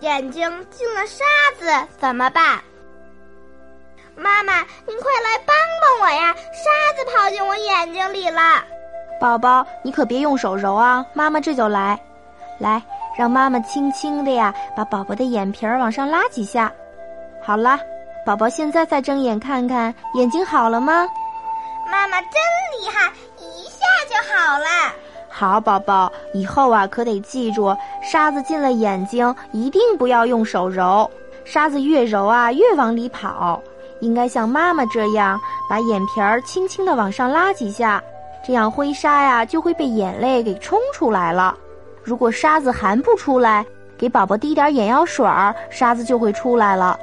眼睛进了沙子怎么办？妈妈，您快来帮帮我呀！沙子跑进我眼睛里了。宝宝，你可别用手揉啊，妈妈这就来。来，让妈妈轻轻的呀，把宝宝的眼皮儿往上拉几下。好了，宝宝现在再睁眼看看，眼睛好了吗？妈妈真厉害。好，宝宝，以后啊可得记住，沙子进了眼睛，一定不要用手揉，沙子越揉啊越往里跑。应该像妈妈这样，把眼皮儿轻轻地往上拉几下，这样灰沙呀就会被眼泪给冲出来了。如果沙子含不出来，给宝宝滴点眼药水儿，沙子就会出来了。